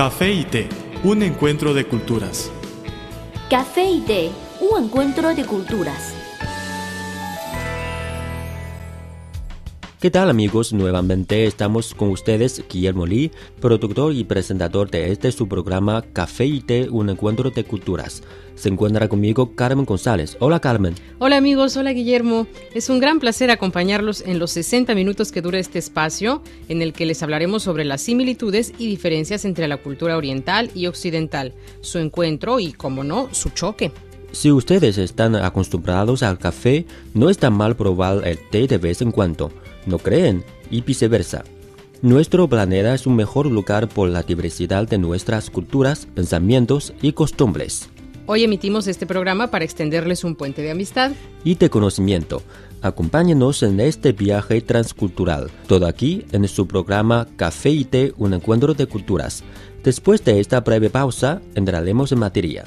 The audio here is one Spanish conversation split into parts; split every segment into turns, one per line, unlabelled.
Café y té, un encuentro de culturas.
Café y té, un encuentro de culturas.
¿Qué tal amigos? Nuevamente estamos con ustedes, Guillermo Lee, productor y presentador de este su programa Café y Té, un encuentro de culturas. Se encuentra conmigo Carmen González. Hola Carmen.
Hola amigos, hola Guillermo. Es un gran placer acompañarlos en los 60 minutos que dura este espacio, en el que les hablaremos sobre las similitudes y diferencias entre la cultura oriental y occidental, su encuentro y, como no, su choque.
Si ustedes están acostumbrados al café, no está mal probar el té de vez en cuando no creen y viceversa. Nuestro planeta es un mejor lugar por la diversidad de nuestras culturas, pensamientos y costumbres.
Hoy emitimos este programa para extenderles un puente de amistad
y de conocimiento. Acompáñenos en este viaje transcultural, todo aquí en su programa Café y Té, un encuentro de culturas. Después de esta breve pausa, entraremos en materia.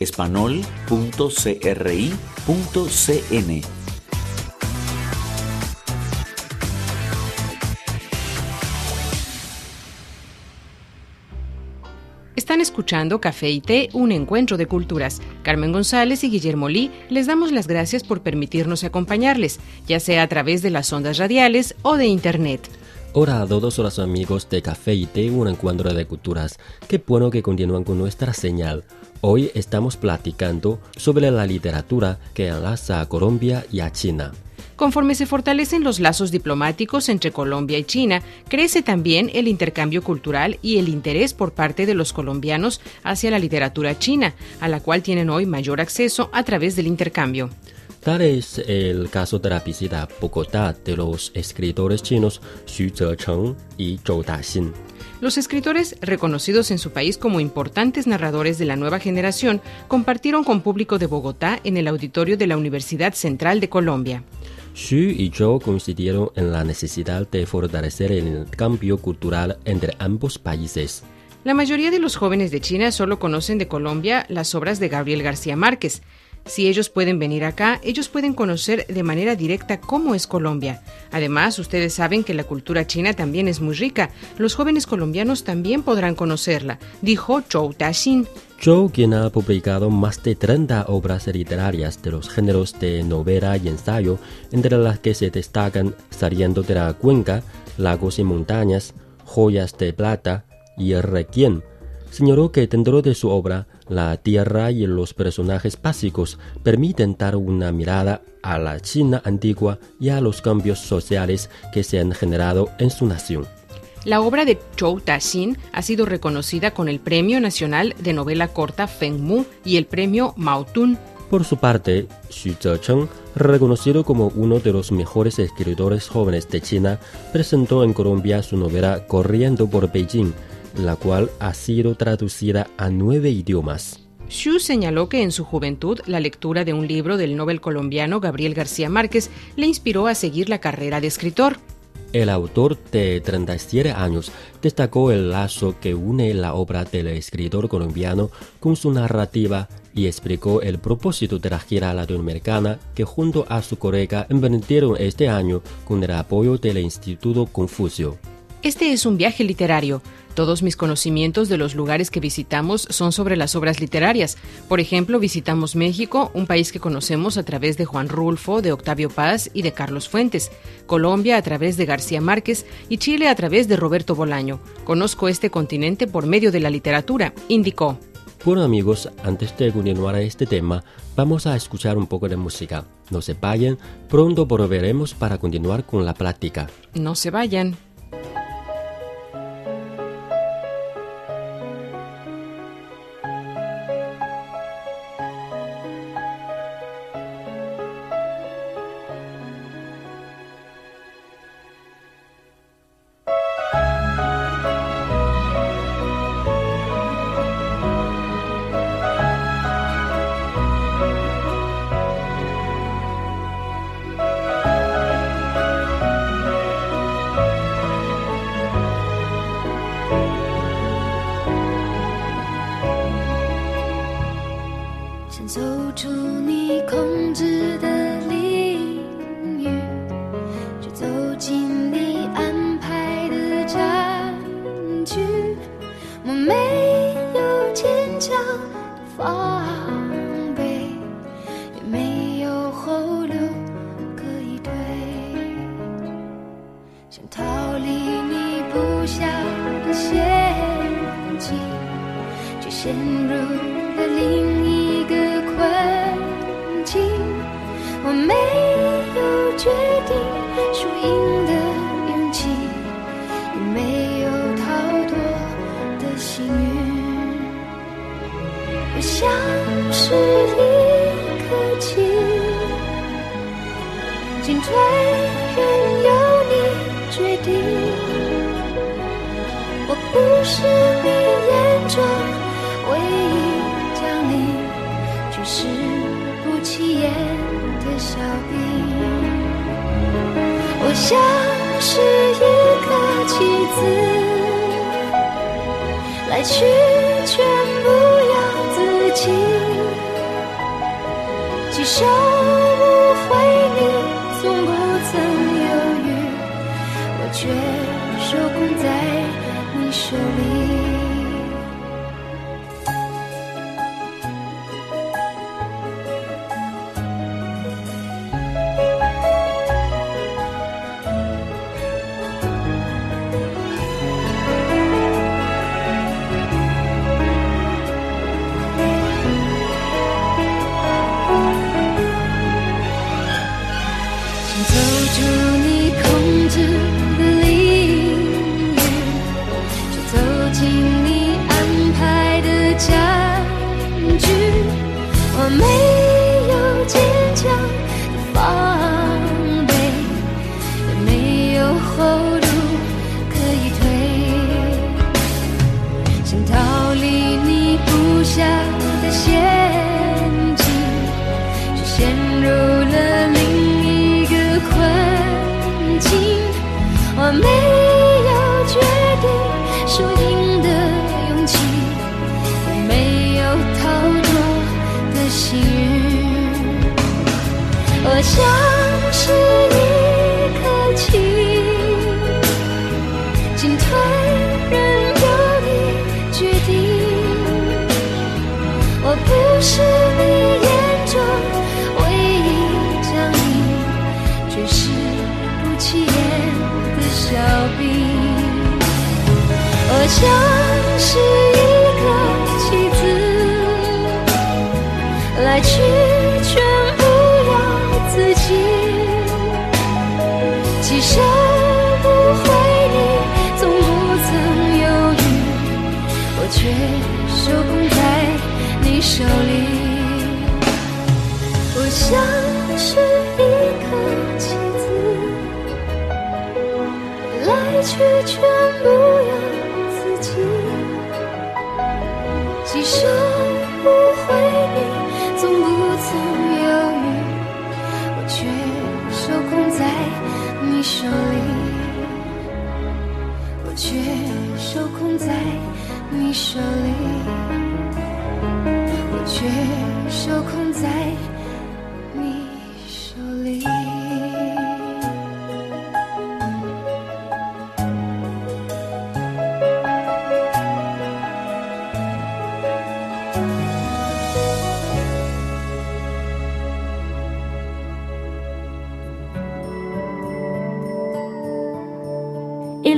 espanol.cri.cn.
Están escuchando Café y Té, un encuentro de culturas. Carmen González y Guillermo Lee les damos las gracias por permitirnos acompañarles, ya sea a través de las ondas radiales o de Internet.
Hola a todos los amigos de Café y Té, un encuentro de culturas. Qué bueno que continúan con nuestra señal. Hoy estamos platicando sobre la literatura que enlaza a Colombia y a China.
Conforme se fortalecen los lazos diplomáticos entre Colombia y China, crece también el intercambio cultural y el interés por parte de los colombianos hacia la literatura china, a la cual tienen hoy mayor acceso a través del intercambio.
Tal es el caso de la visita a Bogotá de los escritores chinos Xu Zecheng y Zhou Daxin.
Los escritores, reconocidos en su país como importantes narradores de la nueva generación, compartieron con público de Bogotá en el auditorio de la Universidad Central de Colombia.
Xu y Zhou coincidieron en la necesidad de fortalecer el cambio cultural entre ambos países.
La mayoría de los jóvenes de China solo conocen de Colombia las obras de Gabriel García Márquez. Si ellos pueden venir acá, ellos pueden conocer de manera directa cómo es Colombia. Además, ustedes saben que la cultura china también es muy rica. Los jóvenes colombianos también podrán conocerla, dijo Zhou Taxin.
Zhou, quien ha publicado más de 30 obras literarias de los géneros de novela y ensayo, entre las que se destacan Saliendo de la Cuenca, Lagos y Montañas, Joyas de Plata y Requiem, señaló que dentro de su obra la tierra y los personajes básicos permiten dar una mirada a la China antigua y a los cambios sociales que se han generado en su nación.
La obra de Zhou Taxin ha sido reconocida con el Premio Nacional de Novela Corta Feng Mu y el Premio Mao Tun.
Por su parte, Xu Zecheng, reconocido como uno de los mejores escritores jóvenes de China, presentó en Colombia su novela Corriendo por Beijing, la cual ha sido traducida a nueve idiomas.
Xu señaló que en su juventud la lectura de un libro del Nobel colombiano Gabriel García Márquez le inspiró a seguir la carrera de escritor.
El autor de 37 años destacó el lazo que une la obra del escritor colombiano con su narrativa y explicó el propósito de la gira latinoamericana que junto a su colega emprendieron este año con el apoyo del Instituto Confucio.
Este es un viaje literario. Todos mis conocimientos de los lugares que visitamos son sobre las obras literarias. Por ejemplo, visitamos México, un país que conocemos a través de Juan Rulfo, de Octavio Paz y de Carlos Fuentes, Colombia a través de García Márquez y Chile a través de Roberto Bolaño. Conozco este continente por medio de la literatura, indicó.
Bueno amigos, antes de continuar a este tema, vamos a escuchar un poco de música. No se vayan, pronto volveremos para continuar con la plática.
No se vayan.
出你控制的领域，却走进你安排的战局。我没有坚强的防备，也没有后路可以退。想逃离你布下的陷阱，却陷入了另一。决定输赢的勇气，也没有逃脱的幸运。我像是一颗棋，进退任由你决定。我不是我像是一个棋子，来去全不由自己，几手无回你从不曾犹豫，我却受控在你手里。像是一颗棋，进退任由你决定。我不是你眼中唯一将你举世不起眼的小兵。我像是一个棋子，来去去全不由自己，几手不回你，从不曾犹豫，我却受控在你手里。我却受控在你手里，我却受控在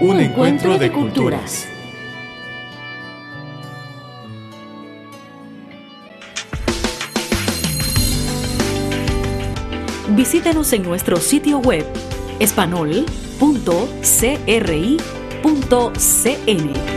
un encuentro de culturas.
Visítenos en nuestro sitio web espanol.cri.cn.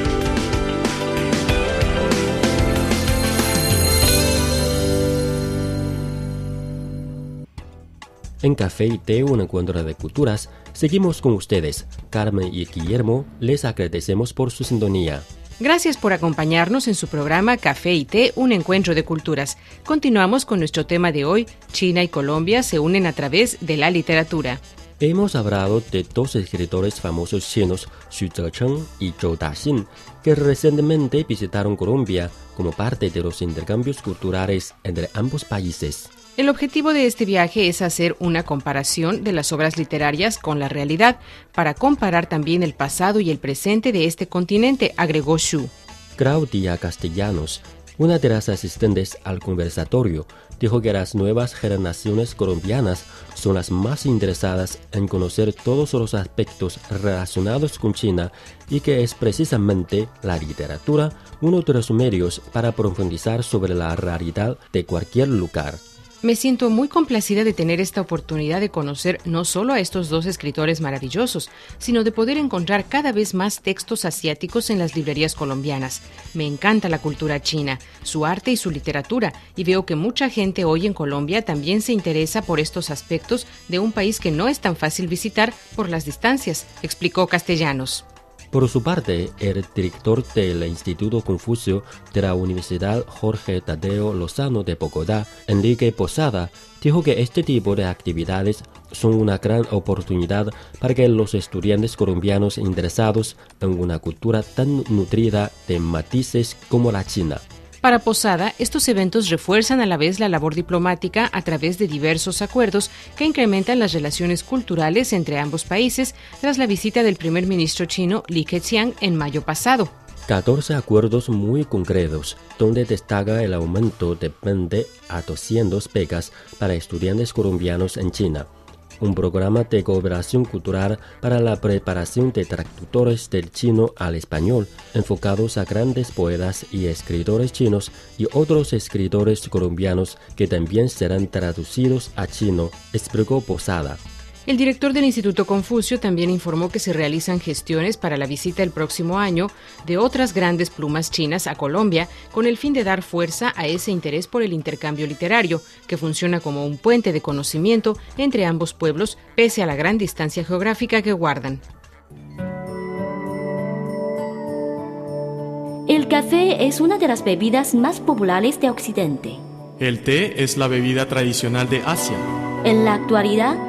En Café y Té, un encuentro de culturas, seguimos con ustedes. Carmen y Guillermo, les agradecemos por su sintonía.
Gracias por acompañarnos en su programa Café y Té, un encuentro de culturas. Continuamos con nuestro tema de hoy, China y Colombia se unen a través de la literatura.
Hemos hablado de dos escritores famosos chinos, Xu Zecheng y Zhou Daxin, que recientemente visitaron Colombia como parte de los intercambios culturales entre ambos países.
El objetivo de este viaje es hacer una comparación de las obras literarias con la realidad, para comparar también el pasado y el presente de este continente, agregó Xu.
Claudia Castellanos, una de las asistentes al conversatorio, dijo que las nuevas generaciones colombianas son las más interesadas en conocer todos los aspectos relacionados con China y que es precisamente la literatura uno de los medios para profundizar sobre la realidad de cualquier lugar.
Me siento muy complacida de tener esta oportunidad de conocer no solo a estos dos escritores maravillosos, sino de poder encontrar cada vez más textos asiáticos en las librerías colombianas. Me encanta la cultura china, su arte y su literatura, y veo que mucha gente hoy en Colombia también se interesa por estos aspectos de un país que no es tan fácil visitar por las distancias, explicó Castellanos.
Por su parte, el director del Instituto Confucio de la Universidad Jorge Tadeo Lozano de Bogotá, Enrique Posada, dijo que este tipo de actividades son una gran oportunidad para que los estudiantes colombianos interesados en una cultura tan nutrida de matices como la china
para Posada, estos eventos refuerzan a la vez la labor diplomática a través de diversos acuerdos que incrementan las relaciones culturales entre ambos países tras la visita del primer ministro chino Li Keqiang en mayo pasado.
14 acuerdos muy concretos, donde destaca el aumento de 20 a 200 becas para estudiantes colombianos en China un programa de cooperación cultural para la preparación de traductores del chino al español, enfocados a grandes poetas y escritores chinos y otros escritores colombianos que también serán traducidos a chino, explicó Posada.
El director del Instituto Confucio también informó que se realizan gestiones para la visita el próximo año de otras grandes plumas chinas a Colombia con el fin de dar fuerza a ese interés por el intercambio literario, que funciona como un puente de conocimiento entre ambos pueblos pese a la gran distancia geográfica que guardan.
El café es una de las bebidas más populares de Occidente.
El té es la bebida tradicional de Asia.
En la actualidad,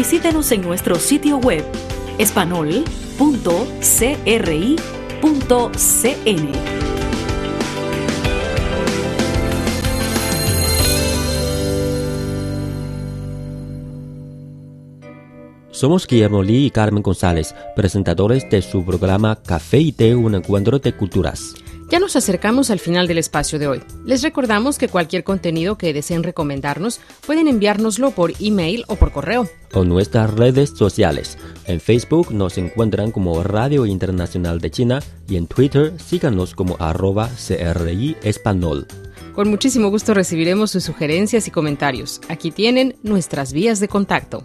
Visítenos en nuestro sitio web espanol.cri.cn.
Somos Guillermo Lee y Carmen González, presentadores de su programa Café y Té, un encuentro de culturas.
Ya nos acercamos al final del espacio de hoy. Les recordamos que cualquier contenido que deseen recomendarnos pueden enviárnoslo por email o por correo.
O nuestras redes sociales. En Facebook nos encuentran como Radio Internacional de China y en Twitter síganos como arroba CRI Español.
Con muchísimo gusto recibiremos sus sugerencias y comentarios. Aquí tienen nuestras vías de contacto.